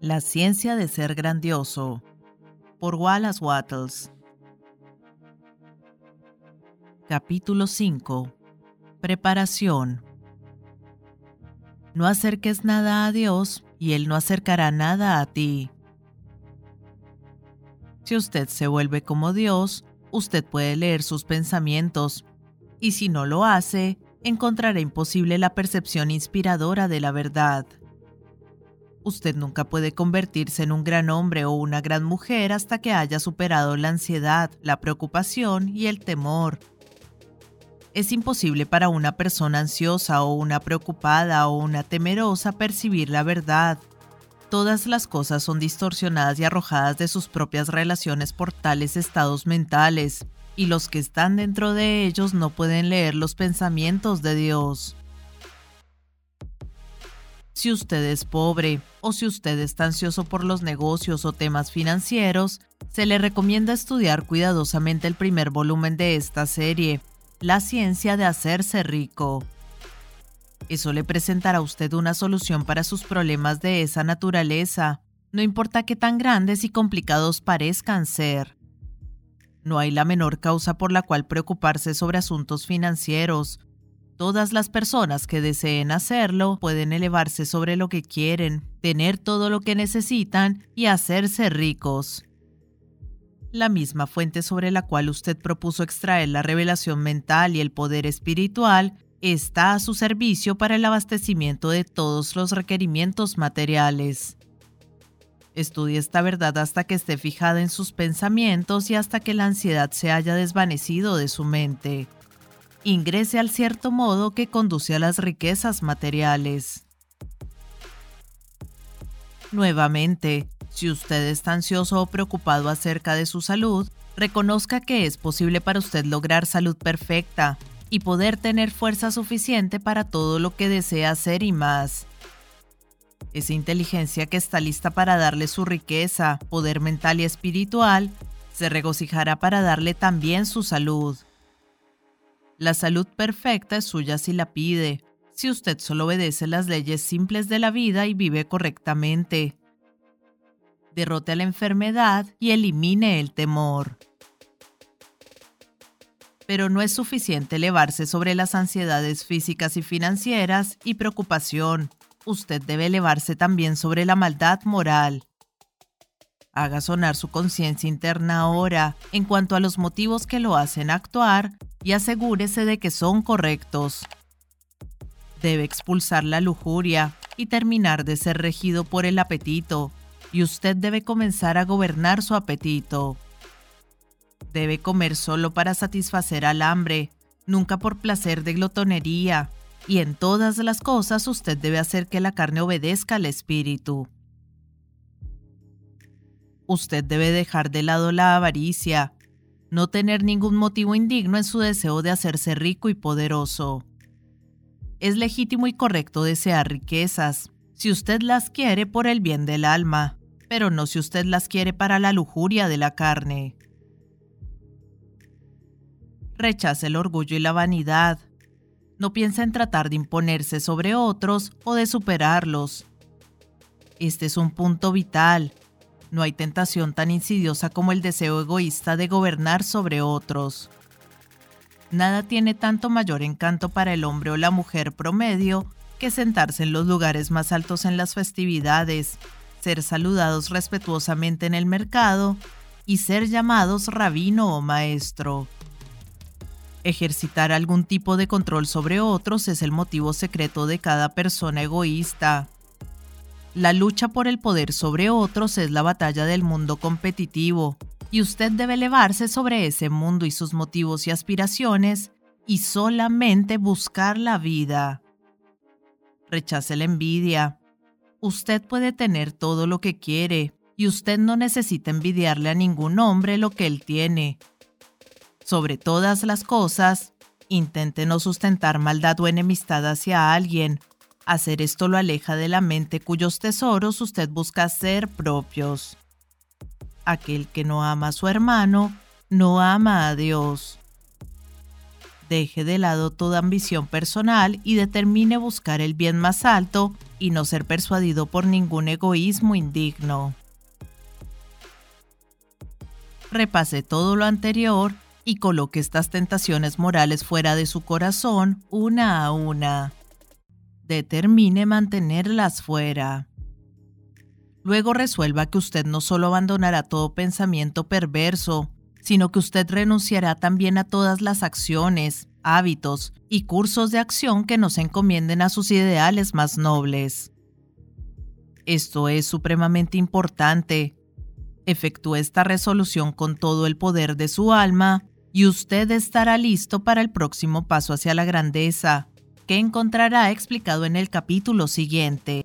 La ciencia de ser grandioso por Wallace Wattles. Capítulo 5 Preparación. No acerques nada a Dios y Él no acercará nada a ti. Si usted se vuelve como Dios, usted puede leer sus pensamientos, y si no lo hace, encontrará imposible la percepción inspiradora de la verdad. Usted nunca puede convertirse en un gran hombre o una gran mujer hasta que haya superado la ansiedad, la preocupación y el temor. Es imposible para una persona ansiosa o una preocupada o una temerosa percibir la verdad. Todas las cosas son distorsionadas y arrojadas de sus propias relaciones por tales estados mentales, y los que están dentro de ellos no pueden leer los pensamientos de Dios. Si usted es pobre o si usted está ansioso por los negocios o temas financieros, se le recomienda estudiar cuidadosamente el primer volumen de esta serie, La ciencia de hacerse rico. Eso le presentará a usted una solución para sus problemas de esa naturaleza, no importa qué tan grandes y complicados parezcan ser. No hay la menor causa por la cual preocuparse sobre asuntos financieros. Todas las personas que deseen hacerlo pueden elevarse sobre lo que quieren, tener todo lo que necesitan y hacerse ricos. La misma fuente sobre la cual usted propuso extraer la revelación mental y el poder espiritual está a su servicio para el abastecimiento de todos los requerimientos materiales. Estudie esta verdad hasta que esté fijada en sus pensamientos y hasta que la ansiedad se haya desvanecido de su mente. Ingrese al cierto modo que conduce a las riquezas materiales. Nuevamente, si usted está ansioso o preocupado acerca de su salud, reconozca que es posible para usted lograr salud perfecta y poder tener fuerza suficiente para todo lo que desea hacer y más. Esa inteligencia que está lista para darle su riqueza, poder mental y espiritual, se regocijará para darle también su salud. La salud perfecta es suya si la pide, si usted solo obedece las leyes simples de la vida y vive correctamente. Derrote a la enfermedad y elimine el temor. Pero no es suficiente elevarse sobre las ansiedades físicas y financieras y preocupación usted debe elevarse también sobre la maldad moral. Haga sonar su conciencia interna ahora en cuanto a los motivos que lo hacen actuar y asegúrese de que son correctos. Debe expulsar la lujuria y terminar de ser regido por el apetito, y usted debe comenzar a gobernar su apetito. Debe comer solo para satisfacer al hambre, nunca por placer de glotonería, y en todas las cosas usted debe hacer que la carne obedezca al espíritu. Usted debe dejar de lado la avaricia, no tener ningún motivo indigno en su deseo de hacerse rico y poderoso. Es legítimo y correcto desear riquezas, si usted las quiere por el bien del alma, pero no si usted las quiere para la lujuria de la carne. Rechace el orgullo y la vanidad, no piensa en tratar de imponerse sobre otros o de superarlos. Este es un punto vital. No hay tentación tan insidiosa como el deseo egoísta de gobernar sobre otros. Nada tiene tanto mayor encanto para el hombre o la mujer promedio que sentarse en los lugares más altos en las festividades, ser saludados respetuosamente en el mercado y ser llamados rabino o maestro. Ejercitar algún tipo de control sobre otros es el motivo secreto de cada persona egoísta. La lucha por el poder sobre otros es la batalla del mundo competitivo, y usted debe elevarse sobre ese mundo y sus motivos y aspiraciones y solamente buscar la vida. Rechace la envidia. Usted puede tener todo lo que quiere, y usted no necesita envidiarle a ningún hombre lo que él tiene, sobre todas las cosas, intente no sustentar maldad o enemistad hacia alguien. Hacer esto lo aleja de la mente cuyos tesoros usted busca ser propios. Aquel que no ama a su hermano, no ama a Dios. Deje de lado toda ambición personal y determine buscar el bien más alto y no ser persuadido por ningún egoísmo indigno. Repase todo lo anterior y coloque estas tentaciones morales fuera de su corazón una a una. Determine mantenerlas fuera. Luego resuelva que usted no solo abandonará todo pensamiento perverso, sino que usted renunciará también a todas las acciones, hábitos y cursos de acción que nos encomienden a sus ideales más nobles. Esto es supremamente importante. Efectúe esta resolución con todo el poder de su alma y usted estará listo para el próximo paso hacia la grandeza, que encontrará explicado en el capítulo siguiente.